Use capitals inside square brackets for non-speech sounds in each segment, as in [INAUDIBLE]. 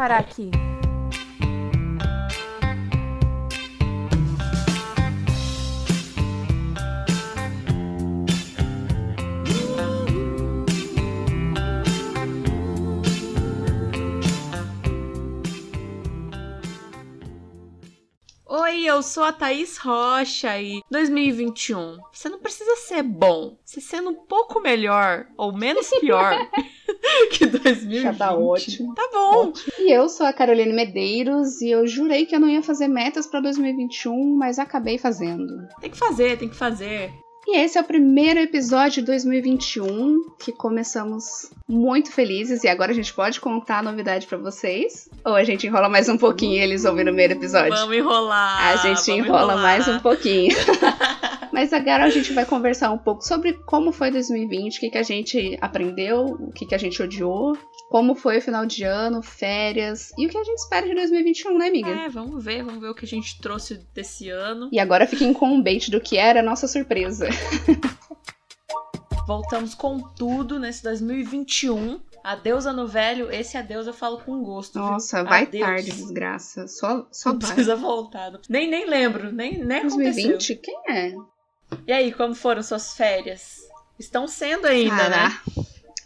parar aqui. Oi, eu sou a Thaís Rocha e 2021. Você não precisa ser bom. Você sendo um pouco melhor ou menos pior [LAUGHS] [LAUGHS] que 2020. Já tá ótimo. Tá bom. Ótimo. E eu sou a Caroline Medeiros e eu jurei que eu não ia fazer metas pra 2021, mas acabei fazendo. Tem que fazer, tem que fazer. E esse é o primeiro episódio de 2021 que começamos muito felizes e agora a gente pode contar a novidade pra vocês? Ou a gente enrola mais um pouquinho e eles ouvem no meio do episódio? Vamos enrolar. A gente enrola enrolar. mais um pouquinho. [LAUGHS] Mas agora a gente vai conversar um pouco sobre como foi 2020, o que, que a gente aprendeu, o que, que a gente odiou, como foi o final de ano, férias e o que a gente espera de 2021, né, amiga? É, vamos ver, vamos ver o que a gente trouxe desse ano. E agora fiquem com um bait do que era a nossa surpresa. Voltamos com tudo nesse 2021. Adeus ano velho, esse adeus eu falo com gosto. viu? Nossa, vai Adeus. tarde, desgraça. Só, só Não vai. precisa voltar. Nem, nem lembro, nem, nem aconteceu. 2020? Quem é? E aí, como foram suas férias? Estão sendo ainda, né? Cara,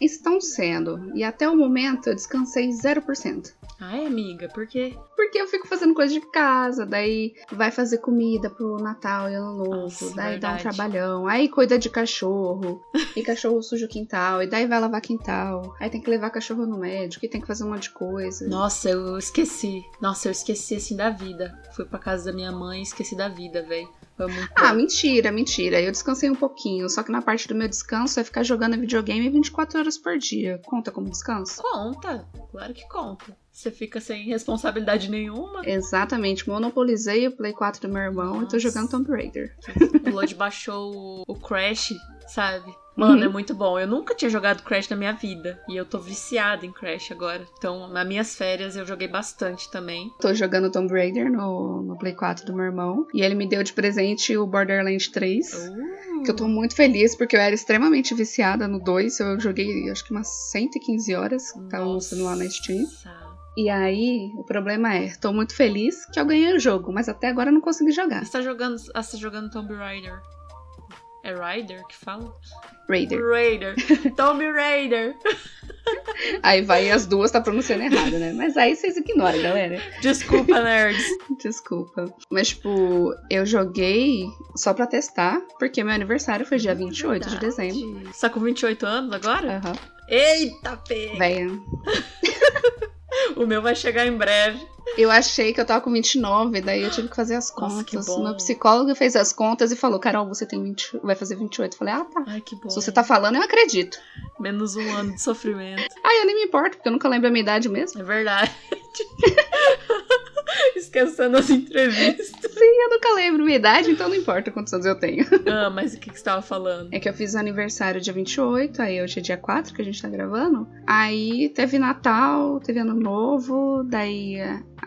Estão sendo. E até o momento eu descansei 0%. Ai, amiga, por quê? Porque eu fico fazendo coisa de casa, daí vai fazer comida pro Natal e Ano Novo, Nossa, daí dá um verdade. trabalhão, aí cuida de cachorro, e cachorro suja o quintal, e daí vai lavar quintal, aí tem que levar cachorro no médico, e tem que fazer um monte de coisa. Nossa, eu esqueci. Nossa, eu esqueci assim da vida. Fui pra casa da minha mãe e esqueci da vida, velho. Ah, mentira, mentira. Eu descansei um pouquinho, só que na parte do meu descanso é ficar jogando videogame 24 horas por dia. Conta como descanso? Conta, claro que conta. Você fica sem responsabilidade nenhuma. Exatamente, monopolizei o Play 4 do meu irmão e tô Nossa. jogando Tomb Raider. O Lodi baixou o, o Crash, sabe? Mano, Uhum. é muito bom. Eu nunca tinha jogado Crash na minha vida. E eu tô viciada em Crash agora. Então, nas minhas férias, eu joguei bastante também. Tô jogando Tomb Raider no, no Play 4 do meu irmão. E ele me deu de presente o Borderlands 3. Que eu tô muito feliz, porque eu era extremamente viciada no 2. Eu joguei, acho que umas 115 horas. que Tava lançando lá na Steam. E aí, o problema é, tô muito feliz que eu ganhei o jogo, mas até agora eu não consegui jogar. Você tá jogando, você tá jogando Tomb Raider. É Raider que fala? Raider. Raider. [LAUGHS] Tomb Raider. Aí vai as duas tá pronunciando errado, né? Mas aí vocês ignoram, galera. Desculpa, nerds. [LAUGHS] Desculpa. Mas, tipo, eu joguei só pra testar, porque meu aniversário foi dia 28 de dezembro. Você tá com 28 anos agora? Aham. Eita, pega! Véia. [LAUGHS] [LAUGHS] O meu vai chegar em breve. Eu achei que eu tava com 29, daí eu tive que fazer as Nossa, contas. que bom. Meu psicólogo fez as contas e falou: Carol, você tem 20, vai fazer 28. Eu falei: Ah, tá. Ai, que bom. Se você tá falando, eu acredito. Menos um ano de sofrimento. Ah, eu nem me importo, porque eu nunca lembro a minha idade mesmo. É verdade. [LAUGHS] Esquecendo as entrevistas. Eu nunca lembro minha idade, então não importa quantos anos eu tenho. [LAUGHS] Ah, mas o que, que você tava falando? É que eu fiz aniversário dia 28, aí hoje é dia 4 que a gente tá gravando. Aí teve Natal, teve Ano Novo, daí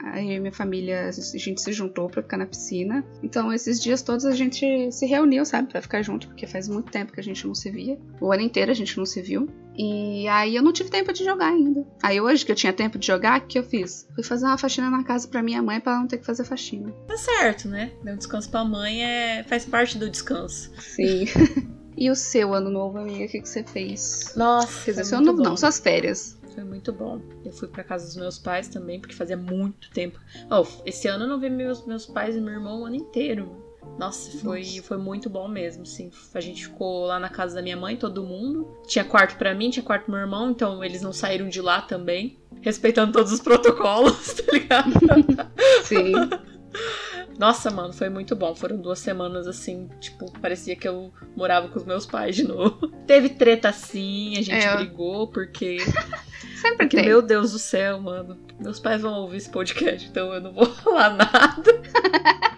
aí e minha família, a gente se juntou pra ficar na piscina. Então esses dias todos a gente se reuniu, sabe, pra ficar junto, porque faz muito tempo que a gente não se via. O ano inteiro a gente não se viu. E aí eu não tive tempo de jogar ainda. Aí hoje que eu tinha tempo de jogar, o que eu fiz? Fui fazer uma faxina na casa pra minha mãe pra ela não ter que fazer faxina. Tá certo, né? Dar um descanso pra mãe é... faz parte do descanso. Sim. [LAUGHS] e o seu ano novo, amiga, o que, que você fez? Nossa, Quer dizer, seu ano novo bom. não, suas férias. Foi muito bom. Eu fui pra casa dos meus pais também, porque fazia muito tempo. Oh, esse ano eu não vi meus, meus pais e meu irmão o ano inteiro. Nossa, foi, Nossa. foi muito bom mesmo, sim. A gente ficou lá na casa da minha mãe, todo mundo. Tinha quarto pra mim, tinha quarto pro meu irmão, então eles não saíram de lá também. Respeitando todos os [LAUGHS] protocolos, tá ligado? Sim. Nossa, mano, foi muito bom. Foram duas semanas assim, tipo, parecia que eu morava com os meus pais de novo. [LAUGHS] Teve treta sim, a gente É. brigou, porque Sempre Porque, tem. meu Deus do céu, mano. Meus pais vão ouvir esse podcast, então eu não vou [LAUGHS] falar nada. [LAUGHS]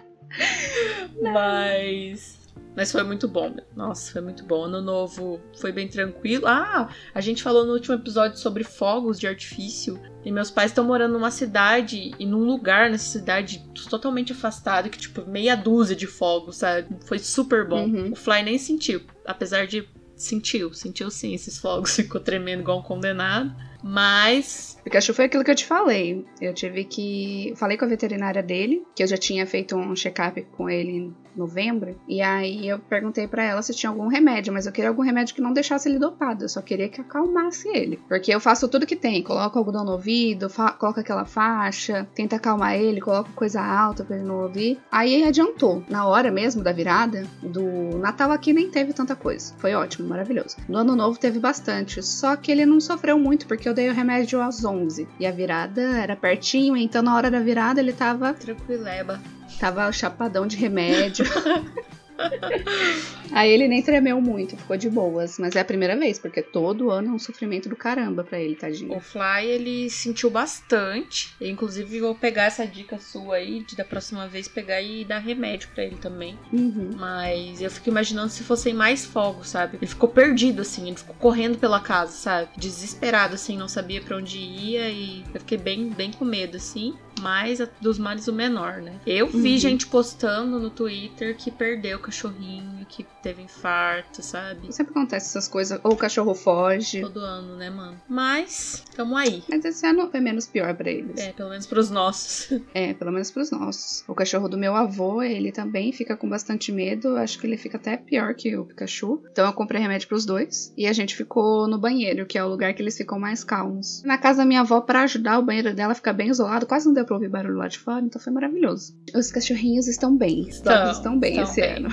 Mas. Mas foi muito bom. meu. Nossa, foi muito bom. Ano novo foi bem tranquilo. Ah, a gente falou no último episódio sobre fogos de artifício. E meus pais estão morando numa cidade e num lugar nessa cidade totalmente afastado, que, tipo, meia dúzia de fogos, sabe? Foi super bom. Uhum. O Fly nem sentiu, apesar de. Sentiu, sentiu sim esses fogos, [LAUGHS] ficou tremendo igual um condenado. Mas Pikachu foi aquilo que eu te falei. Eu tive que. Falei com a veterinária dele, que eu já tinha feito um check-up com ele novembro. E aí eu perguntei para ela se tinha algum remédio, mas eu queria algum remédio que não deixasse ele dopado. Eu só queria que acalmasse ele. Porque eu faço tudo que tem. Coloco algodão no ouvido, coloco aquela faixa, tenta acalmar ele, coloco coisa alta pra ele não ouvir. Aí adiantou. Na hora mesmo da virada, do Natal aqui nem teve tanta coisa. Foi ótimo, maravilhoso. No ano novo teve bastante. Só que ele não sofreu muito, porque eu dei o remédio às 11. E a virada era pertinho, então na hora da virada ele tava. Tranquileba. Tava chapadão de remédio. [LAUGHS] [LAUGHS] Aí ele nem tremeu muito, ficou de boas. Mas é a primeira vez, porque todo ano é um sofrimento do caramba pra ele, tadinho. O Fly, ele sentiu bastante. Eu, inclusive, vou pegar essa dica sua aí, de da próxima vez pegar e dar remédio para ele também. Uhum. Mas eu fico imaginando se fossem mais fogos, sabe? Ele ficou perdido, assim, ele ficou correndo pela casa, sabe? Desesperado, assim, não sabia para onde ia e eu fiquei bem, bem com medo, assim mais dos males o menor, né? Eu vi uhum. gente postando no Twitter que perdeu o cachorrinho, que teve infarto, sabe? Sempre acontece essas coisas, ou o cachorro foge. Todo ano, né, mano? Mas, tamo aí. Mas esse ano foi menos pior pra eles. É, pelo menos pros nossos. [LAUGHS] É, pelo menos pros nossos. O cachorro do meu avô, ele também fica com bastante medo. Acho que ele fica até pior que o Pikachu. Então eu comprei remédio pros dois. E a gente ficou no banheiro, que é o lugar que eles ficam mais calmos. Na casa da minha avó, para ajudar, o banheiro dela fica bem isolado, quase não deu pra ouvir barulho lá de fora, então foi maravilhoso. Os cachorrinhos estão bem, os dogs estão bem estão esse bem. ano.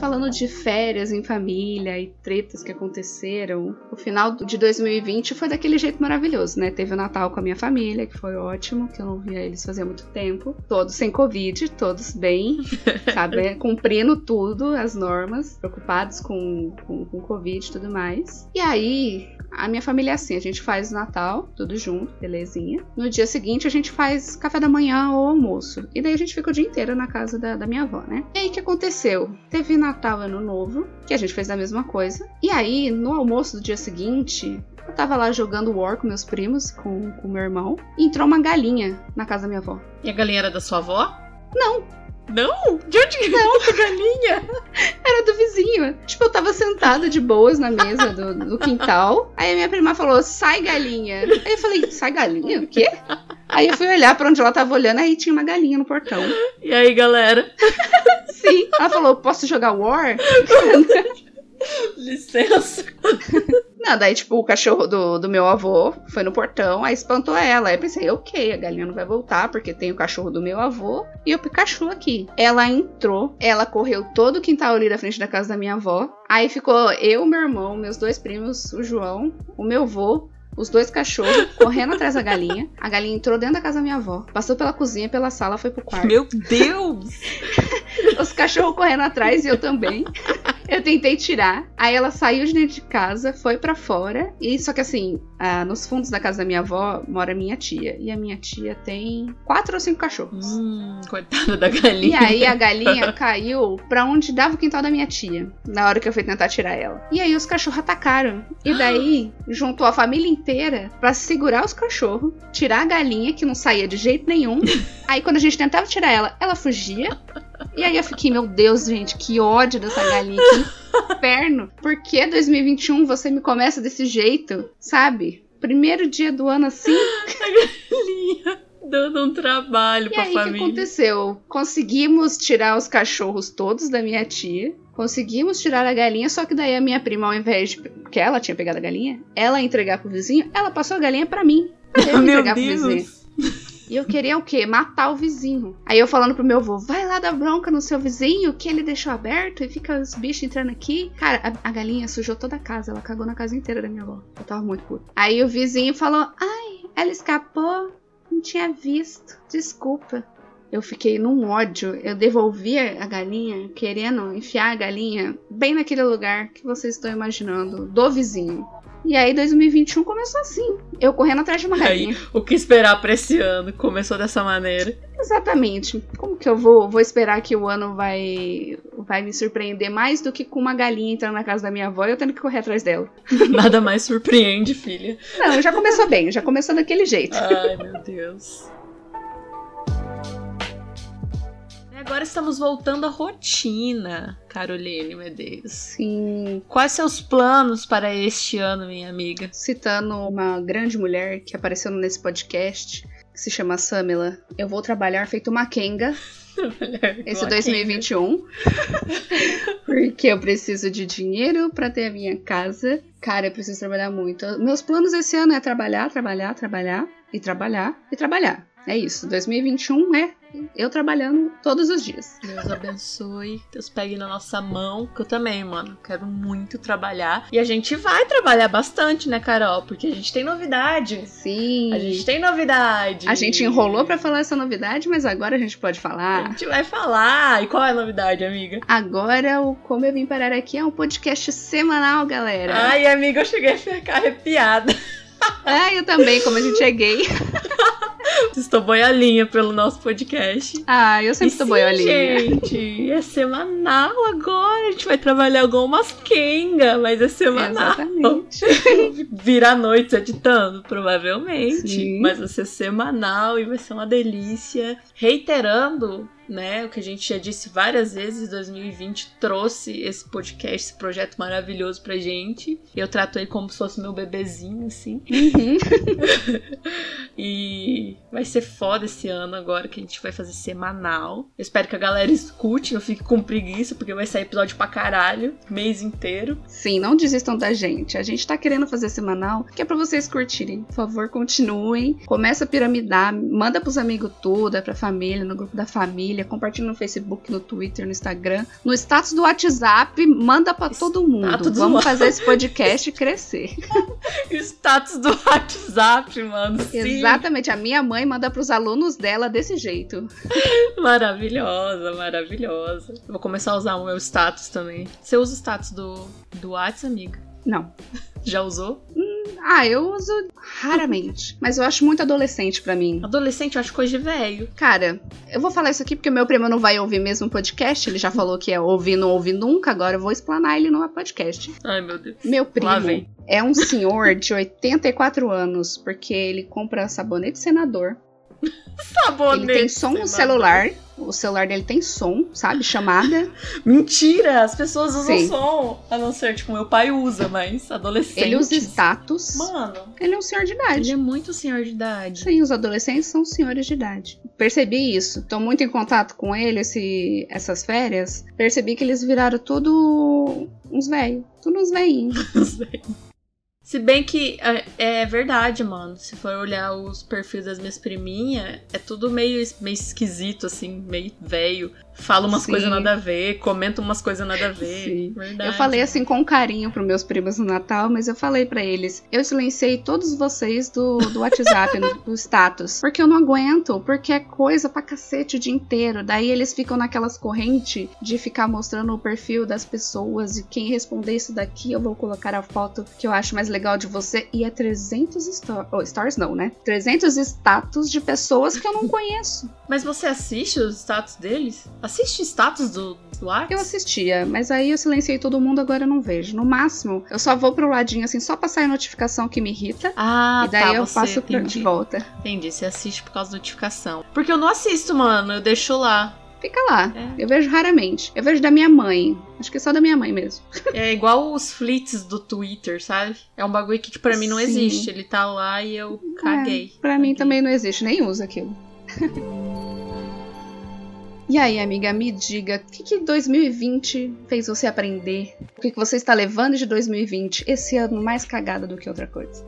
Falando de férias em família e tretas que aconteceram, o final de 2020 foi daquele jeito maravilhoso, né? Teve o Natal com a minha família, que foi ótimo, que eu não via eles fazia muito tempo. Todos sem Covid, todos bem, [LAUGHS] sabe? Cumprindo tudo, as normas, preocupados com, com, com Covid e tudo mais. E aí, a minha família é assim: a gente faz Natal, tudo junto, belezinha. No dia seguinte, a gente faz café da manhã ou almoço. E daí a gente fica o dia inteiro na casa da, da minha avó, né? E aí o que aconteceu? Teve Natal, Ano Novo, que a gente fez a mesma coisa. E aí, no almoço do dia seguinte, eu tava lá jogando War com meus primos, com o meu irmão, e entrou uma galinha na casa da minha avó. E a galinha era da sua avó? Não, não? De onde que não, a galinha? [LAUGHS] Era do vizinho. Tipo, eu tava sentada de boas na mesa do, do quintal. Aí a minha prima falou: sai galinha. Aí eu falei: sai galinha? O quê? Aí eu fui olhar pra onde ela tava olhando, aí tinha uma galinha no portão. E aí, galera? [LAUGHS] Sim. Ela falou: posso jogar War? Licença. [LAUGHS] Não, daí, tipo, o cachorro do, do meu avô foi no portão, aí espantou ela. Aí eu pensei, ok, a galinha não vai voltar, porque tem o cachorro do meu avô e o Pikachu aqui. Ela entrou, ela correu todo o quintal ali da frente da casa da minha avó. Aí ficou eu, meu irmão, meus dois primos, o João, o meu avô, os dois cachorros correndo atrás da galinha. A galinha entrou dentro da casa da minha avó, passou pela cozinha, pela sala, foi pro quarto. Meu Deus! [LAUGHS] Os cachorros correndo atrás e eu também. Eu tentei tirar. Aí ela saiu de dentro de casa, foi para fora. E só que assim, ah, nos fundos da casa da minha avó mora minha tia. E a minha tia tem quatro ou cinco cachorros. Hum, coitada da galinha. E aí a galinha caiu pra onde dava o quintal da minha tia. Na hora que eu fui tentar tirar ela. E aí os cachorros atacaram. E daí [GASPS] juntou a família inteira para segurar os cachorros, tirar a galinha, que não saía de jeito nenhum. [LAUGHS] Aí quando a gente tentava tirar ela, ela fugia. E aí eu fiquei, meu Deus, gente, que ódio dessa galinha, que inferno. Por que 2021 você me começa desse jeito, sabe? Primeiro dia do ano assim. A galinha dando um trabalho e pra aí, família. O que aconteceu? Conseguimos tirar os cachorros todos da minha tia. Conseguimos tirar a galinha, só que daí a minha prima, ao invés de. que ela tinha pegado a galinha, ela entregar pro vizinho, ela passou a galinha para mim. Pra [LAUGHS] entregar Deus. pro vizinho. E eu queria o quê? Matar o vizinho. Aí eu falando pro meu avô, vai lá dar bronca no seu vizinho, que ele deixou aberto e fica os bichos entrando aqui. Cara, a, a galinha sujou toda a casa, ela cagou na casa inteira da minha avó. Eu tava muito puto. Aí o vizinho falou, ai, ela escapou, não tinha visto, desculpa. Eu fiquei num ódio. Eu devolvi a galinha, querendo enfiar a galinha bem naquele lugar que vocês estão imaginando, do vizinho. E aí 2021 começou assim, eu correndo atrás de uma galinha. Aí, o que esperar pra esse ano? Começou dessa maneira. Exatamente. Como que eu vou, vou esperar que o ano vai vai me surpreender mais do que com uma galinha entrando na casa da minha avó e eu tendo que correr atrás dela? [LAUGHS] Nada mais surpreende, filha. Não, já começou bem, já começou daquele jeito. Ai, meu Deus. Agora estamos voltando à rotina, Caroline Medeiros. Sim. Quais seus planos para este ano, minha amiga? Citando uma grande mulher que apareceu nesse podcast, que se chama Samila, eu vou trabalhar feito uma Kenga [LAUGHS] esse 2021. [LAUGHS] porque eu preciso de dinheiro para ter a minha casa. Cara, eu preciso trabalhar muito. Meus planos esse ano é trabalhar, trabalhar, trabalhar e trabalhar e trabalhar. É isso. 2021 é eu trabalhando todos os dias. Deus abençoe. Deus pegue na nossa mão. Que eu também, mano. Quero muito trabalhar. E a gente vai trabalhar bastante, né, Carol? Porque a gente tem novidade. Sim. A gente tem novidade. A gente enrolou para falar essa novidade, mas agora a gente pode falar. A gente vai falar. E qual é a novidade, amiga? Agora, o Como Eu Vim Parar Aqui é um podcast semanal, galera. Ai, amiga, eu cheguei a ficar arrepiada. Ah, eu também, como a gente é gay. [LAUGHS] [LAUGHS] Estou boiolinha pelo nosso podcast. Ah, eu sempre estou boiolinha. Gente, é semanal agora. A gente vai trabalhar algumas quenga, mas é semanal. Exatamente. [LAUGHS] Virar noite editando, provavelmente. Sim. Mas vai ser semanal e vai ser uma delícia. Reiterando né? O que a gente já disse várias vezes, 2020 trouxe esse podcast, esse projeto maravilhoso pra gente. Eu trato ele como se fosse meu bebezinho, assim. Uhum. [LAUGHS] e vai ser foda esse ano agora que a gente vai fazer semanal. Eu espero que a galera escute, não fique com preguiça, porque vai sair episódio pra caralho, mês inteiro. Sim, não desistam da gente. A gente tá querendo fazer semanal, que é pra vocês curtirem. Por favor, continuem. Começa a piramidar, manda pros amigos tudo, é pra família, no grupo da família, compartilha no Facebook, no Twitter, no Instagram, no status do WhatsApp, manda pra todo mundo. Vamos fazer esse podcast crescer. [LAUGHS] Status do WhatsApp, mano. Sim. Exatamente. A minha mãe manda pros alunos dela desse jeito. [LAUGHS] Maravilhosa, maravilhosa. Eu vou começar a usar o meu status também. Você usa o status do, do WhatsApp, amiga? Não. Já usou? Ah, eu uso raramente. [LAUGHS] Mas eu acho muito adolescente pra mim. Adolescente, eu acho coisa de velho. Cara, eu vou falar isso aqui porque meu primo não vai ouvir mesmo o podcast. Ele já falou que é ouvir, não ouvir nunca. Agora eu vou explanar ele no podcast. Ai, meu Deus. Meu primo é um senhor de 84 anos, porque ele compra sabonete senador. [LAUGHS] Sabonete. Ele tem som no celular. O celular dele tem som, sabe? Chamada. [LAUGHS] Mentira! As pessoas usam Sim. som. A não ser, tipo, meu pai usa, mas adolescente. Ele usa status. Mano, Ele é um senhor de ele idade. é muito senhor de idade. Sim, os adolescentes são senhores de idade. Percebi isso. Tô muito em contato com ele esse, essas férias. Percebi que eles viraram tudo uns velhos. Tudo uns velhinhos. [LAUGHS] Se bem que é, é verdade, mano. Se for olhar os perfis das minhas priminhas, é tudo meio, meio esquisito, assim, meio velho. Fala umas coisas nada a ver, comenta umas coisas nada a ver. Sim. Verdade. Eu falei assim com carinho pros meus primos no Natal, mas eu falei pra eles: eu silenciei todos vocês do, do WhatsApp, [LAUGHS] do status. Porque eu não aguento, porque é coisa pra cacete o dia inteiro. Daí eles ficam naquelas correntes de ficar mostrando o perfil das pessoas e quem responder isso daqui, eu vou colocar a foto que eu acho mais legal de você. E é 300 sto oh, stars, não, né? 300 status de pessoas que eu não conheço. Mas você assiste os status deles? Assiste status do, do WhatsApp? Eu assistia, mas aí eu silenciei todo mundo, agora eu não vejo. No máximo, eu só vou pro ladinho assim, só pra sair notificação que me irrita. Ah, e daí tá, eu você, passo pra, entendi. de volta. Entendi, você assiste por causa da notificação. Porque eu não assisto, mano, eu deixo lá. Fica lá. É. Eu vejo raramente. Eu vejo da minha mãe. Acho que é só da minha mãe mesmo. [LAUGHS] É igual os flits do Twitter, sabe? É um bagulho que, pra mim não Sim. existe. Ele tá lá e eu caguei. É, pra mim Caguei. também não existe, nem uso aquilo. [LAUGHS] E aí, amiga, me diga, o que, que 2020 fez você aprender? O que, que você está levando de 2020 esse ano mais cagada do que outra coisa?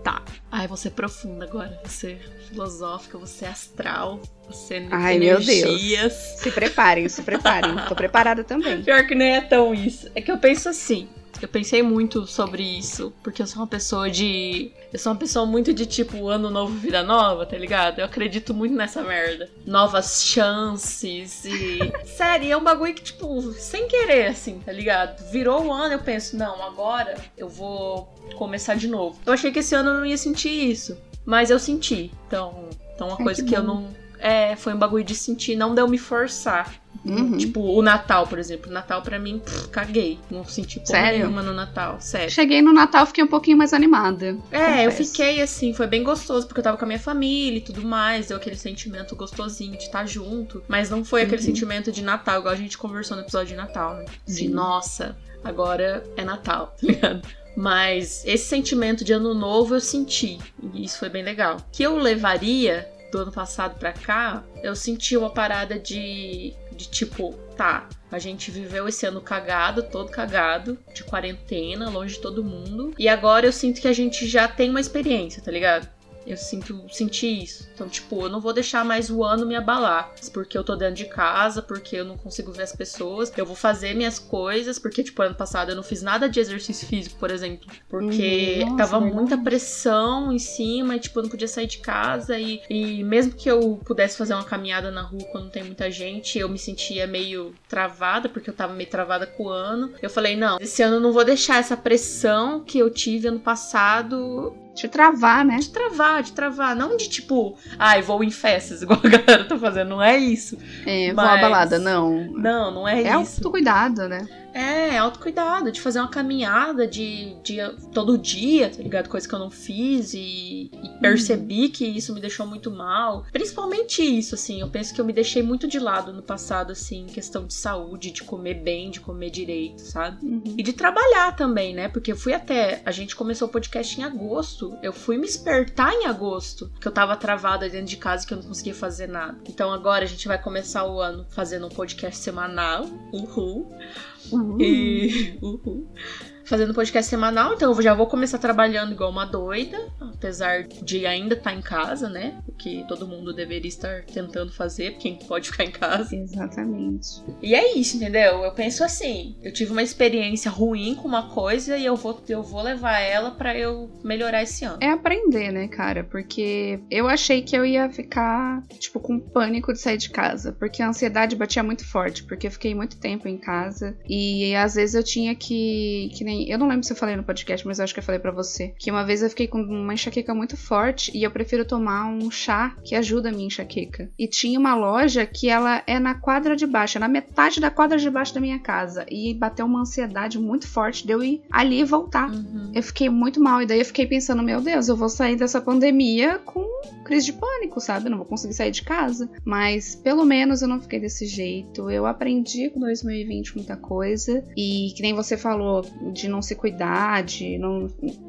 Ai, você é profunda agora. Você é filosófica, você é astral, você é Ai, meu Deus. energias. Se preparem, se preparem. [LAUGHS] Tô preparada também. Pior que nem é tão isso. É que eu penso assim. Eu pensei muito sobre isso, porque eu sou uma pessoa de. Eu sou uma pessoa muito de tipo ano novo, vida nova, tá ligado? Eu acredito muito nessa merda. Novas chances e. [LAUGHS] Sério, é um bagulho que, tipo, sem querer, assim, tá ligado? Virou o ano, eu penso, não, agora eu vou começar de novo. Eu achei que esse ano eu não ia sentir isso, mas eu senti. Então, então uma Ai, coisa que que eu não. É, foi um bagulho de sentir, não deu me forçar. Uhum. Tipo, o Natal, por exemplo. O Natal pra mim, pff, caguei. Não senti porra Sério? nenhuma no Natal. Sério. Cheguei no Natal, fiquei um pouquinho mais animada. É, eu confesso. fiquei assim, foi bem gostoso, porque eu tava com a minha família e tudo mais, deu aquele sentimento gostosinho de estar junto, mas não foi aquele Uhum. sentimento de Natal, igual a gente conversou no episódio de Natal, né? De Sim. nossa, agora é Natal, [LAUGHS] tá ligado? Mas esse sentimento de ano novo eu senti, e isso foi bem legal. Que eu levaria do ano passado pra cá, eu senti uma parada de, de tipo, tá, a gente viveu esse ano cagado, todo cagado, de quarentena, longe de todo mundo. E agora eu sinto que a gente já tem uma experiência, tá ligado? Eu sinto, senti isso. Então, tipo, eu não vou deixar mais o ano me abalar. Porque eu tô dentro de casa, porque eu não consigo ver as pessoas. Eu vou fazer minhas coisas, porque, tipo, ano passado eu não fiz nada de exercício físico, por exemplo. Porque Uhum, nossa, tava verdade. muita pressão em cima, e, tipo, eu não podia sair de casa. E, e mesmo que eu pudesse fazer uma caminhada na rua quando tem muita gente, eu me sentia meio travada, porque eu tava meio travada com o ano. Eu falei, não, esse ano eu não vou deixar essa pressão que eu tive ano passado Te travar, né? de travar, de travar. Não de tipo, ai, vou em festas, [LAUGHS] igual a galera tá fazendo. Não é isso. É, vou Mas- à balada, não. Não, não é, É isso. autocuidado, né? É, autocuidado, de fazer uma caminhada de, de todo dia, tá ligado? Coisa que eu não fiz e, e percebi que isso me deixou muito mal. Principalmente isso, assim, eu penso que eu me deixei muito de lado no passado, assim, em questão de saúde, de comer bem, de comer direito, sabe? Uhum. E de trabalhar também, né? Porque eu fui até. A gente começou o podcast em agosto. Eu fui me espertar em agosto. Que eu tava travada dentro de casa e que eu não conseguia fazer nada. Então agora a gente vai começar o ano fazendo um podcast semanal. Uhul. Uhum. E. Uhul. [LAUGHS] Fazendo podcast semanal, então eu já vou começar trabalhando igual uma doida, apesar de ainda estar em casa, né? O que todo mundo deveria estar tentando fazer, quem pode ficar em casa. Exatamente. E é isso, entendeu? Eu penso assim, eu tive uma experiência ruim com uma coisa e eu vou, eu vou levar ela pra eu melhorar esse ano. É aprender, né, cara? Porque eu achei que eu ia ficar, tipo, com pânico de sair de casa. Porque a ansiedade batia muito forte. Porque eu fiquei muito tempo em casa. E às vezes eu tinha que. que nem. Eu não lembro se eu falei no podcast, mas eu acho que eu falei pra você. Que uma vez eu fiquei com uma enxaqueca muito forte. E eu prefiro tomar um chá que ajuda a minha enxaqueca. E tinha uma loja que ela é na quadra de baixo, é na metade da quadra de baixo da minha casa. E bateu uma ansiedade muito forte de eu ir ali e voltar. Uhum. Eu fiquei muito mal, e daí eu fiquei pensando, meu Deus, eu vou sair dessa pandemia com crise de pânico, sabe? Eu não vou conseguir sair de casa. Mas pelo menos eu não fiquei desse jeito. Eu aprendi com 2020 muita coisa. E que nem você falou, de não se cuidar, de não.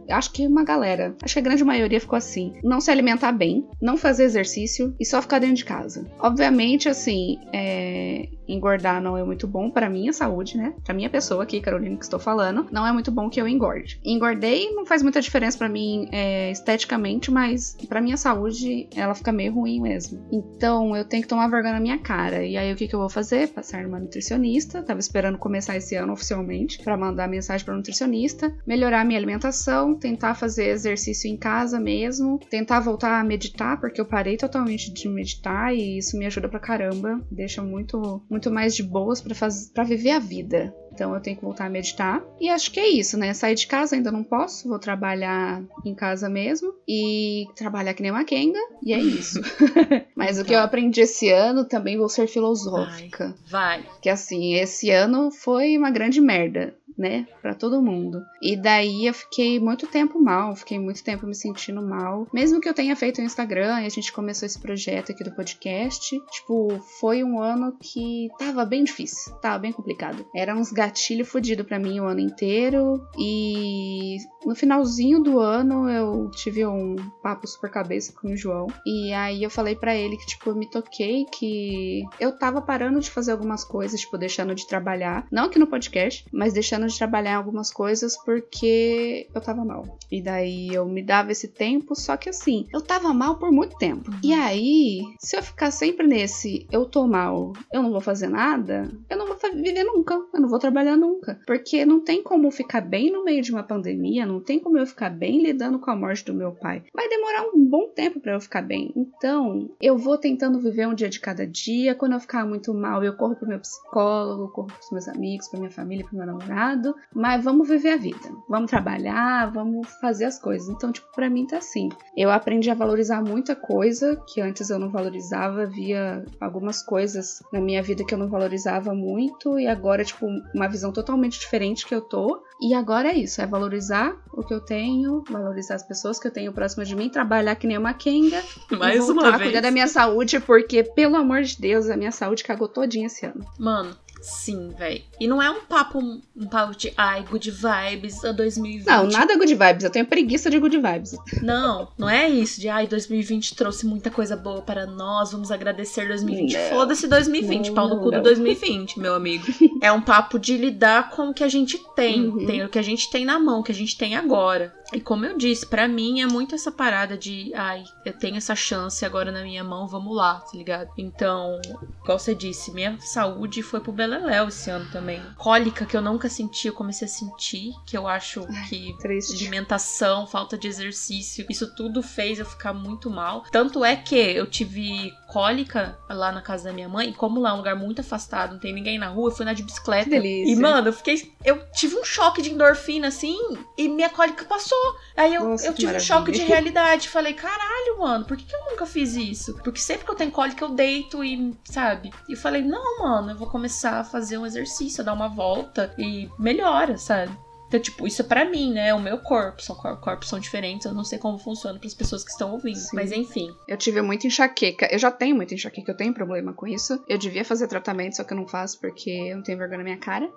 Acho que uma galera, acho que a grande maioria ficou assim. Não se alimentar bem, não fazer exercício e só ficar dentro de casa. Obviamente, assim, é, engordar não é muito bom para minha saúde, né? Pra minha pessoa aqui, Carolina, que estou falando, não é muito bom que eu engorde. Engordei não faz muita diferença para mim é, esteticamente, mas pra minha saúde ela fica meio ruim mesmo. Então eu tenho que tomar vergonha na minha cara. E aí o que, que eu vou fazer? Passar numa nutricionista. Tava esperando começar esse ano oficialmente para mandar mensagem pra nutricionista, melhorar minha alimentação, tentar fazer exercício em casa mesmo, tentar voltar a meditar, porque eu parei totalmente de meditar e isso me ajuda pra caramba, deixa muito muito mais de boas pra fazer para viver a vida. Então eu tenho que voltar a meditar. E acho que é isso, né? Sair de casa ainda não posso, vou trabalhar em casa mesmo e trabalhar que nem uma Kenga, e é isso. [LAUGHS] [LAUGHS] Mas o que eu aprendi esse ano também vou ser filosófica. Vai. Que assim, esse ano foi uma grande merda, né? Pra todo mundo. E daí eu fiquei muito tempo mal, fiquei muito tempo me sentindo mal. Mesmo que eu tenha feito o Instagram e a gente começou esse projeto aqui do podcast, tipo, foi um ano que tava bem difícil, tava bem complicado. Era uns gatilhos fodidos pra mim o ano inteiro. E no finalzinho do ano eu tive um papo super cabeça com o João. E aí eu falei pra ele que, tipo, eu me toquei que eu tava parando de fazer algumas coisas, tipo, deixando de trabalhar. Não aqui no podcast, mas deixando de trabalhar algumas coisas porque eu tava mal. E daí eu me dava esse tempo, só que assim, eu tava mal por muito tempo. E aí, se eu ficar sempre nesse eu tô mal, eu não vou fazer nada, eu não vou viver nunca, eu não vou trabalhar nunca. Porque não tem como ficar bem no meio de uma pandemia, não tem como eu ficar bem lidando com a morte do meu pai. Vai demorar um bom tempo pra eu ficar bem. Então, eu vou tentando viver um dia de cada dia. Quando eu ficar muito mal, eu corro pro meu psicólogo, corro pros meus amigos, pra minha família, pro meu namorado. Lado, mas vamos viver a vida. Vamos trabalhar, vamos fazer as coisas. Então, tipo, pra mim tá assim. Eu aprendi a valorizar muita coisa que antes eu não valorizava, via algumas coisas na minha vida que eu não valorizava muito e agora, tipo, uma visão totalmente diferente que eu tô. E agora é isso, é valorizar o que eu tenho, valorizar as pessoas que eu tenho próximas de mim, trabalhar que nem uma Kenga. Mais uma vez. cuidar da minha saúde, porque, pelo amor de Deus, a minha saúde cagou todinha esse ano. Mano, Sim, velho. E não é um papo, um papo de ai, good vibes a 2020. Não, nada good vibes. Eu tenho preguiça de good vibes. Não, não é isso de ai, 2020 trouxe muita coisa boa para nós, vamos agradecer 2020. Foda-se 2020, não, pau no cu do 2020, meu amigo. É um papo de lidar com o que a gente tem, uhum. tem o que a gente tem na mão, o que a gente tem agora. E como eu disse, para mim é muito essa parada de, ai, eu tenho essa chance agora na minha mão, vamos lá, tá ligado? Então, igual você disse, minha saúde foi pro beleléu esse ano também. Cólica que eu nunca senti, eu comecei a sentir, que eu acho que triste. alimentação, falta de exercício, isso tudo fez eu ficar muito mal. Tanto é que eu tive cólica lá na casa da minha mãe, e como lá é um lugar muito afastado, não tem ninguém na rua, eu fui na de bicicleta. Delícia. E, mano, eu fiquei. Eu tive um choque de endorfina, assim, e minha cólica passou. Aí eu, Nossa, eu tive um choque de realidade. Falei, caralho, mano, por que, que eu nunca fiz isso? Porque sempre que eu tenho cólica, eu deito e, sabe? E eu falei, não, mano, eu vou começar a fazer um exercício, dar uma volta e melhora, sabe? Então, tipo, isso é pra mim, né? É o meu corpo. São corpos são diferentes. Eu não sei como funciona para as pessoas que estão ouvindo. Sim. Mas enfim. Eu tive muita enxaqueca. Eu já tenho muita enxaqueca. Eu tenho problema com isso. Eu devia fazer tratamento, só que eu não faço porque eu não tenho vergonha na minha cara.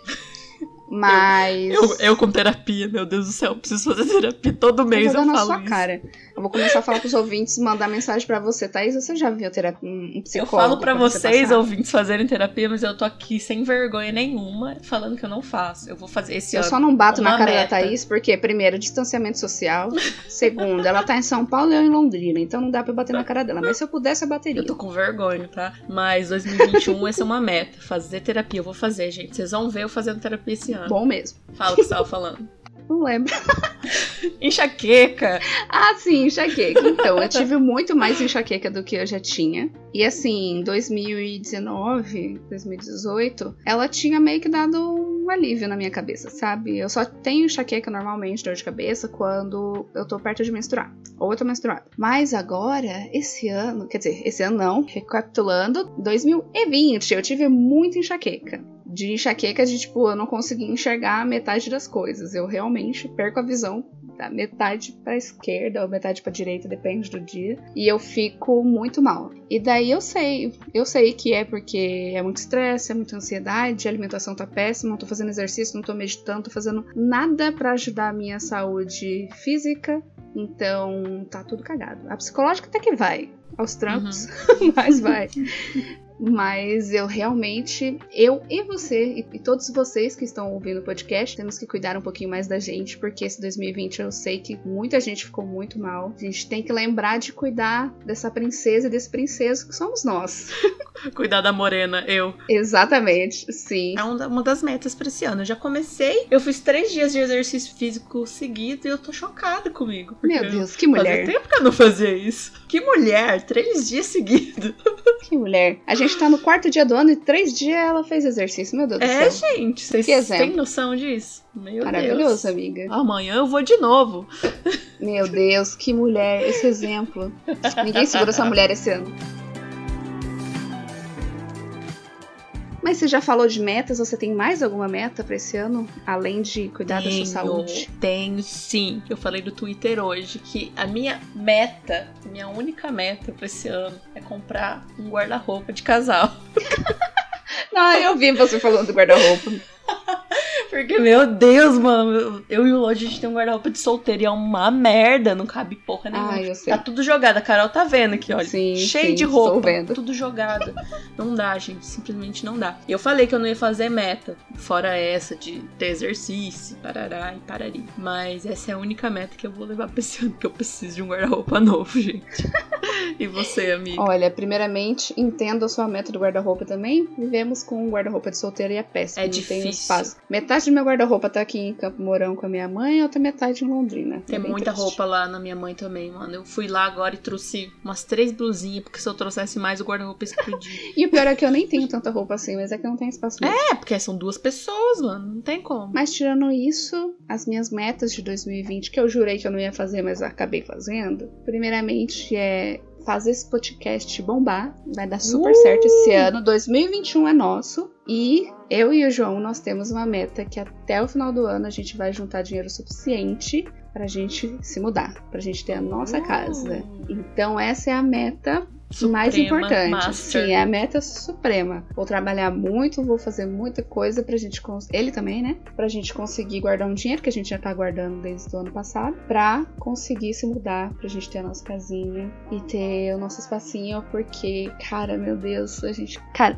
Mas. Eu, eu, eu, com terapia, meu Deus do céu, preciso fazer terapia todo mês. Eu, eu falo sua isso. cara. Eu vou começar a falar pros ouvintes, mandar mensagem para você, Thaís. Você já viu terapia, um psicólogo? Eu falo para vocês, ouvintes, fazerem terapia, mas eu tô aqui sem vergonha nenhuma, falando que eu não faço. Eu vou fazer esse Eu ano só não bato na cara meta. da Thaís, porque, primeiro, distanciamento social. segundo, ela tá em São Paulo e eu em Londrina, então não dá pra bater na cara dela. Mas se eu pudesse, eu bateria. Eu tô com vergonha, tá? Mas 2021, essa é uma meta. Fazer terapia. Eu vou fazer, gente. Vocês vão ver eu fazendo terapia esse ano. Bom mesmo. Fala o que você tava falando. [LAUGHS] Não lembro. [LAUGHS] enxaqueca. Ah, sim, enxaqueca. Então, eu [LAUGHS] tive muito mais enxaqueca do que eu já tinha. E assim, em 2019, 2018, ela tinha meio que dado um alívio na minha cabeça, sabe? Eu só tenho enxaqueca normalmente, dor de cabeça, quando eu tô perto de menstruar. Ou eu tô menstruada. Mas agora, esse ano, quer dizer, esse ano não, recapitulando, 2020, eu tive muita enxaqueca de enxaqueca de tipo, eu não consegui enxergar metade das coisas. Eu realmente perco a visão da metade para esquerda ou metade para direita, depende do dia, e eu fico muito mal. E daí eu sei, eu sei que é porque é muito estresse, é muita ansiedade, a alimentação tá péssima, não tô fazendo exercício, não tô meditando, tô fazendo nada para ajudar a minha saúde física. Então, tá tudo cagado. A psicológica até que vai, aos trancos, uhum. [LAUGHS] mas vai. Mas eu realmente, eu e você, e, todos vocês que estão ouvindo o podcast, temos que cuidar um pouquinho mais da gente, porque esse 2020 eu sei que muita gente ficou muito mal. A gente tem que lembrar de cuidar dessa princesa e desse princeso que somos nós. [LAUGHS] cuidar da morena, eu. Exatamente, sim. É uma das metas pra esse ano. Eu já comecei, eu fiz três dias de exercício físico seguido e eu tô chocada comigo. Meu Deus, que mulher. Fazia tempo que eu não fazia isso. Que mulher, três dias seguidos. [LAUGHS] Que mulher. A gente tá no quarto dia do ano e três dias ela fez exercício. Meu Deus é, do céu. É, gente, vocês têm noção disso? Meu Maravilhoso, Deus. amiga. Amanhã eu vou de novo. Meu Deus, que mulher, esse exemplo. Ninguém segura essa mulher esse ano. Mas você já falou de metas? Você tem mais alguma meta para esse ano? Além de cuidar tenho, da sua saúde? Tenho sim. Eu falei no Twitter hoje que a minha meta, a minha única meta para esse ano é comprar um guarda-roupa de casal. [LAUGHS] Não, eu vi você falando do guarda-roupa. [LAUGHS] Porque, meu Deus, mano, eu e o Lodge, a gente tem um guarda-roupa de solteiro e é uma merda, não cabe porra nenhuma. Ah, eu sei. Tá tudo jogado, a Carol tá vendo aqui, olha. Sim, cheio sim, de roupa, tudo jogado. não dá, gente, simplesmente não dá. Eu falei que eu não ia fazer meta, fora essa de ter exercício, parará e parari. Mas essa é a única meta que eu vou levar pra esse ano, que eu preciso de um guarda-roupa [LAUGHS] novo, gente. [LAUGHS] E você, amiga? Olha, primeiramente, entendo a sua meta do guarda-roupa também. Vivemos com um guarda-roupa de solteira e é péssimo. É difícil. Tem espaço. Metade do meu guarda-roupa tá aqui em Campo Mourão com a minha mãe, outra metade em Londrina. Tem É muita triste. roupa lá na minha mãe também, mano. Eu fui lá agora e trouxe umas três blusinhas, porque se eu trouxesse mais, o guarda-roupa explodia. [LAUGHS] E o pior é que eu nem tenho tanta roupa assim, mas é que não tem espaço é, porque são duas pessoas, mano. Não tem como. Mas tirando isso, as minhas metas de 2020, que eu jurei que eu não ia fazer, mas acabei fazendo. Primeiramente é fazer esse podcast bombar. Vai dar super Uh! certo esse ano. 2021 é nosso. E eu e o João, nós temos uma meta que até o final do ano a gente vai juntar dinheiro suficiente pra gente se mudar, pra gente ter a nossa casa. Então essa é a meta mais Suprema importante. Master. Sim, é a meta suprema. Vou trabalhar muito, vou fazer muita coisa pra gente cons- ele também, né? Pra gente conseguir guardar um dinheiro que a gente já tá guardando desde o ano passado, pra conseguir se mudar, pra gente ter a nossa casinha e ter o nosso espacinho, porque, cara, meu Deus, a gente, cara,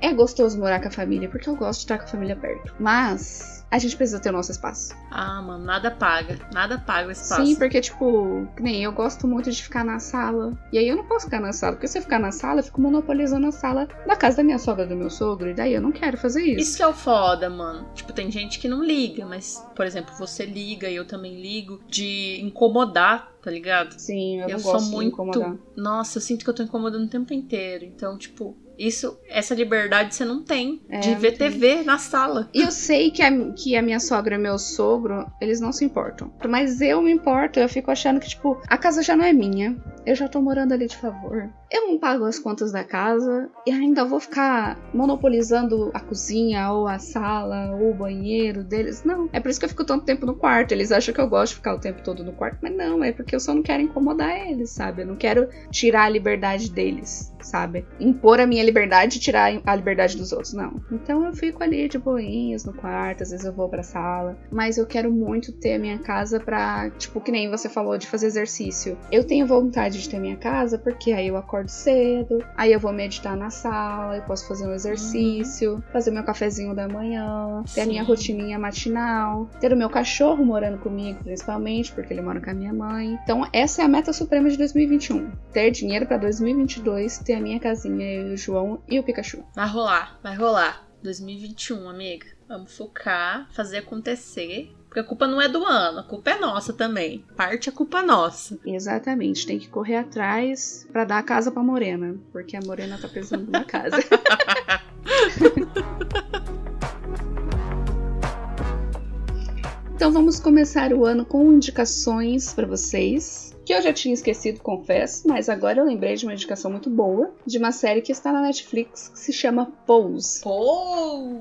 é gostoso morar com a família, porque eu gosto de estar com a família perto. Mas a gente precisa ter o nosso espaço. Ah, mano, nada paga. Nada paga o espaço. Sim, porque, tipo, nem eu gosto muito de ficar na sala. E aí eu não posso ficar na sala, porque se eu ficar na sala, eu fico monopolizando a sala da casa da minha sogra, do meu sogro. E daí eu não quero fazer isso. Isso que é o foda, mano. Tipo, tem gente que não liga, mas, por exemplo, você liga e eu também ligo de incomodar, tá ligado? Sim, eu, Eu, sou gosto de muito. incomodar. Nossa, eu sinto que eu tô incomodando o tempo inteiro. Então, tipo, isso, essa liberdade você não tem É, de ver. TV na sala. E eu sei que a, que a minha sogra e meu sogro, eles não se importam. Mas eu me importo, eu fico achando que, tipo, a casa já não é minha. Eu já tô morando ali de favor. Eu não pago as contas da casa e ainda vou ficar monopolizando a cozinha, ou a sala, ou o banheiro deles. Não. É por isso que eu fico tanto tempo no quarto. Eles acham que eu gosto de ficar o tempo todo no quarto, mas não, é porque eu só não quero incomodar eles, sabe? Eu não quero tirar a liberdade deles, sabe? Impor a minha liberdade e tirar a liberdade dos outros, não. Então eu fico ali de boinhas no quarto, às vezes eu vou pra sala, mas eu quero muito ter a minha casa pra, tipo, que nem você falou de fazer exercício. Eu tenho vontade de ter minha casa porque aí eu acordo cedo, aí eu vou meditar na sala, eu posso fazer um exercício, fazer meu cafezinho da manhã, ter a minha Sim. rotininha matinal, ter o meu cachorro morando comigo, principalmente, porque ele mora com a minha mãe. Então, essa é a meta suprema de 2021. Ter dinheiro pra 2022, ter a minha casinha, eu e o João e o Pikachu. Vai rolar, vai rolar. 2021, amiga. Vamos focar, fazer acontecer. Porque a culpa não é do ano, a culpa é nossa também. Parte a culpa é nossa. Exatamente, tem que correr atrás pra dar a casa pra Morena, porque a Morena tá precisando de uma casa. [LAUGHS] Então vamos começar o ano com indicações pra vocês. Que eu já tinha esquecido, confesso, mas agora eu lembrei de uma indicação muito boa de uma série que está na Netflix que se chama Pose. Pose!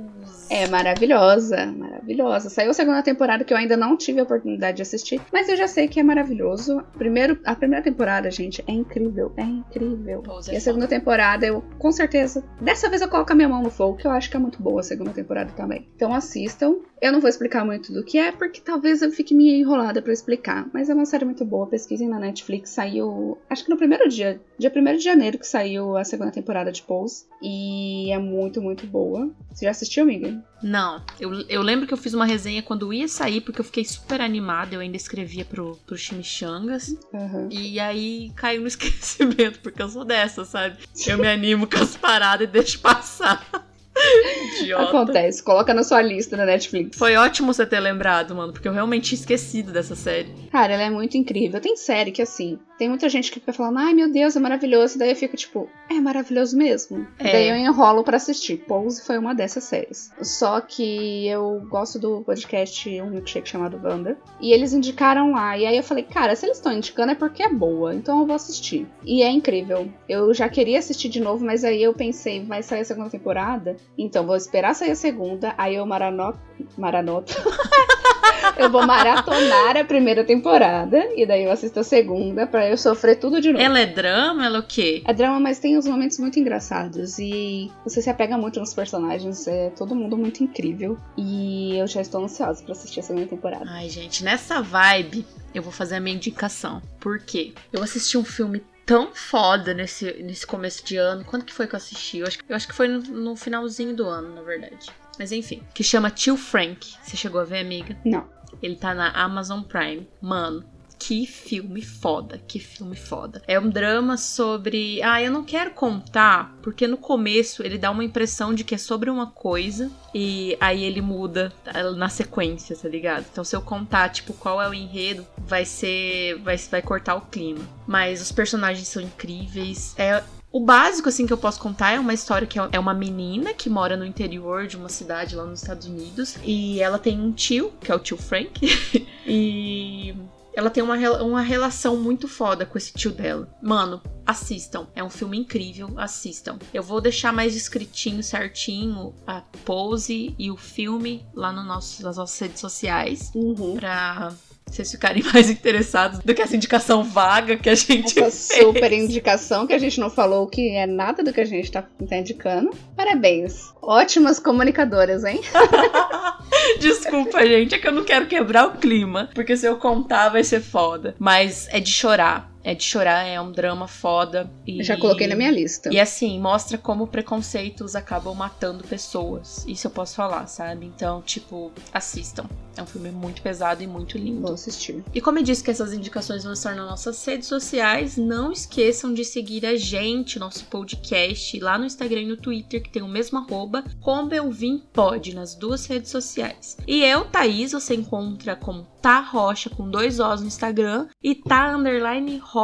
É maravilhosa, maravilhosa. Saiu a segunda temporada que eu ainda não tive a oportunidade de assistir, mas eu já sei que é maravilhoso. Primeiro, a primeira temporada, gente, é incrível, é incrível. Pose E é a segunda temporada, eu com certeza, dessa vez eu coloco a minha mão no fogo, que eu acho que é muito boa a segunda temporada também. Então assistam. Eu não vou explicar muito do que é, porque talvez eu fique meio enrolada pra explicar. Mas é uma série muito boa, pesquisem na Netflix. Saiu, acho que no primeiro dia, dia 1 de janeiro, que saiu a segunda temporada de Pose. E é muito, muito boa. Você já assistiu, amiga? Não, eu, eu lembro que eu fiz uma resenha quando ia sair, porque eu fiquei super animada, eu ainda escrevia pro, pro Chimichangas. Aham. E aí caiu no [LAUGHS] esquecimento, porque eu sou dessa, sabe? Eu me animo com as paradas e deixo passar. [LAUGHS] Idiota. Acontece, coloca na sua lista da Netflix. Foi ótimo você ter lembrado, mano, porque eu realmente tinha esquecido dessa série. Cara, ela é muito incrível. Tem série que, assim, tem muita gente que fica falando, ai meu Deus, é maravilhoso. Daí eu fico tipo, é maravilhoso mesmo. É. Daí eu enrolo pra assistir. Pose foi uma dessas séries. Só que eu gosto do podcast Um Milkshake chamado Wanda. E eles indicaram lá. E aí eu falei, cara, se eles estão indicando é porque é boa. Então eu vou assistir. E é incrível. Eu já queria assistir de novo, mas aí eu pensei, vai sair a segunda temporada. Então vou esperar sair a segunda. Aí eu marano... maranota. [LAUGHS] eu vou maratonar a primeira temporada. E daí eu assisto a segunda pra eu sofrer tudo de novo. Ela é drama? Ela é o quê? É drama, mas tem uns momentos muito engraçados. E você se apega muito nos personagens. É todo mundo muito incrível. E eu já estou ansiosa pra assistir a segunda temporada. Ai, gente, nessa vibe eu vou fazer a minha indicação. Por quê? Eu assisti um filme tão foda nesse, nesse começo de ano. Quando que foi que eu assisti? Eu acho, eu acho que foi no, no finalzinho do ano, na verdade. Mas enfim, que chama Tio Frank. Você chegou a ver, amiga? Não. Ele tá na Amazon Prime. Mano, que filme foda, que filme foda. É um drama sobre. Ah, eu não quero contar, porque no começo ele dá uma impressão de que é sobre uma coisa e aí ele muda na sequência, tá ligado? Então se eu contar, tipo, qual é o enredo, vai ser. vai, vai cortar o clima. Mas os personagens são incríveis. É, o básico, assim, que eu posso contar é uma história que é, é uma menina que mora no interior de uma cidade lá nos Estados Unidos. E ela tem um tio, que é o tio Frank. [LAUGHS] e ela tem uma, uma relação muito foda com esse tio dela. Mano, assistam. É um filme incrível, assistam. Eu vou deixar mais escritinho, certinho, a pose e o filme lá no nosso, nas nossas redes sociais. Uhum. Pra vocês ficarem [LAUGHS] mais interessados do que essa indicação vaga que a gente essa fez. super indicação que a gente não falou que é nada do que a gente tá, tá indicando. Parabéns. Ótimas comunicadoras, hein? [LAUGHS] Desculpa, gente, é que eu não quero quebrar o clima, porque se eu contar vai ser foda. Mas é de chorar. É de chorar, é um drama foda. E, Já coloquei na minha lista. E assim, mostra como preconceitos acabam matando pessoas. Isso eu posso falar, sabe? Então, tipo, assistam. É um filme muito pesado e muito lindo. Vou assistir. E como eu disse que essas indicações vão estar nas nossas redes sociais, não esqueçam de seguir a gente, nosso podcast, lá no Instagram e no Twitter, que tem o mesmo arroba, como eu vim pode, nas duas redes sociais. E eu, Thaís, você encontra como Tá Rocha com dois Os no Instagram e Tá Underline Rocha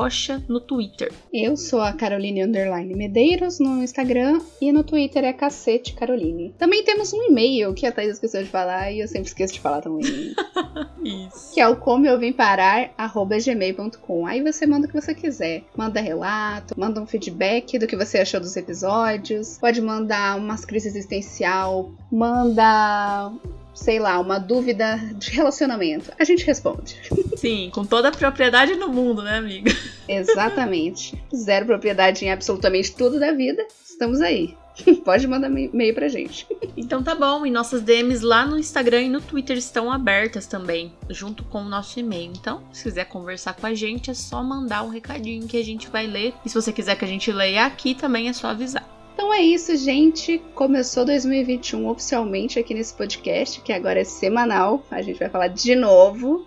no Twitter. Eu sou a Caroline Underline Medeiros no Instagram e no Twitter é Cacete Caroline. Também temos um e-mail que a Thaís esqueceu de falar e eu sempre esqueço de falar também. [LAUGHS] Isso. Que é o como eu vim parar, arroba gmail.com. Aí você manda o que você quiser. Manda relato, manda um feedback do que você achou dos episódios. Pode mandar umas crises existencial, manda sei lá, uma dúvida de relacionamento, a gente responde. Sim, com toda a propriedade no mundo, né, amiga? Exatamente. Zero propriedade em absolutamente tudo da vida. Estamos aí. [LAUGHS] Pode mandar e-mail pra gente. Então tá bom, e nossas DMs lá no Instagram e no Twitter estão abertas também, junto com o nosso e-mail. Então, se quiser conversar com a gente, é só mandar um recadinho que a gente vai ler. E se você quiser que a gente leia aqui, também é só avisar. Então é isso, gente. Começou 2021 oficialmente aqui nesse podcast, que agora é semanal. A gente vai falar de novo.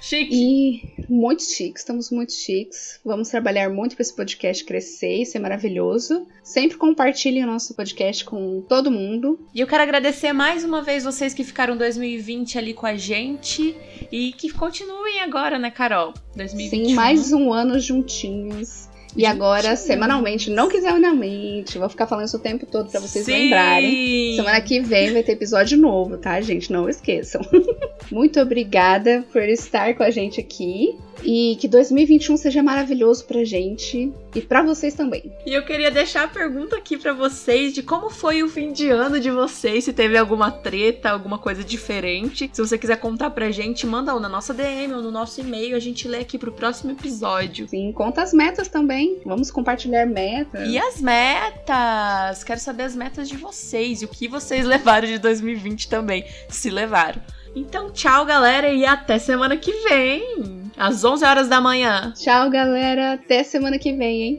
Chique. E muito chique, estamos muito chiques. Vamos trabalhar muito para esse podcast crescer e ser maravilhoso. Sempre compartilhem o nosso podcast com todo mundo. E eu quero agradecer mais uma vez vocês que ficaram 2020 ali com a gente e que continuem agora, né, Carol? 2021. Sim, mais um ano juntinhos. E agora, semanalmente, não quinzenalmente, vou ficar falando isso o tempo todo para vocês Sim. lembrarem. Semana que vem vai ter episódio novo, tá, gente? Não esqueçam. [LAUGHS] Muito obrigada por estar com a gente aqui. E que 2021 seja maravilhoso pra gente e pra vocês também. E eu queria deixar a pergunta aqui pra vocês de como foi o fim de ano de vocês, se teve alguma treta, alguma coisa diferente. Se você quiser contar pra gente, manda ou na nossa DM ou no nosso e-mail, a gente lê aqui pro próximo episódio. Sim, conta as metas também. Vamos compartilhar metas. E as metas? Quero saber as metas de vocês e o que vocês levaram de 2020 também, se levaram. Então, tchau, galera, e até semana que vem, às 11 horas da manhã. Tchau, galera. Até semana que vem, hein?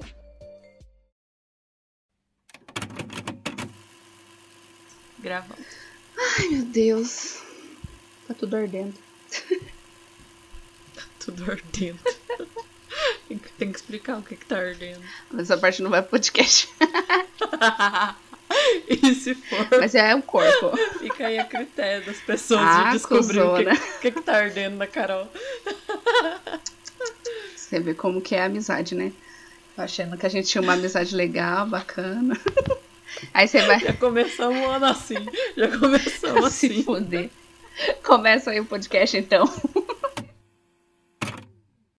Gravando. Ai, meu Deus. Tá tudo ardendo. [LAUGHS] tá tudo ardendo. Tem que explicar o que, que tá ardendo. Essa parte não vai pro podcast. [LAUGHS] [LAUGHS] e se for. Mas é o corpo. Fica aí a critério das pessoas ah, de descobrir o que, que, que tá ardendo na Carol. Você vê como que é a amizade, né? Achando que a gente tinha uma amizade legal, bacana. [LAUGHS] Aí você vai. Já começamos o ano assim. Já começamos [LAUGHS] assim. Se foder. Começa aí o podcast então.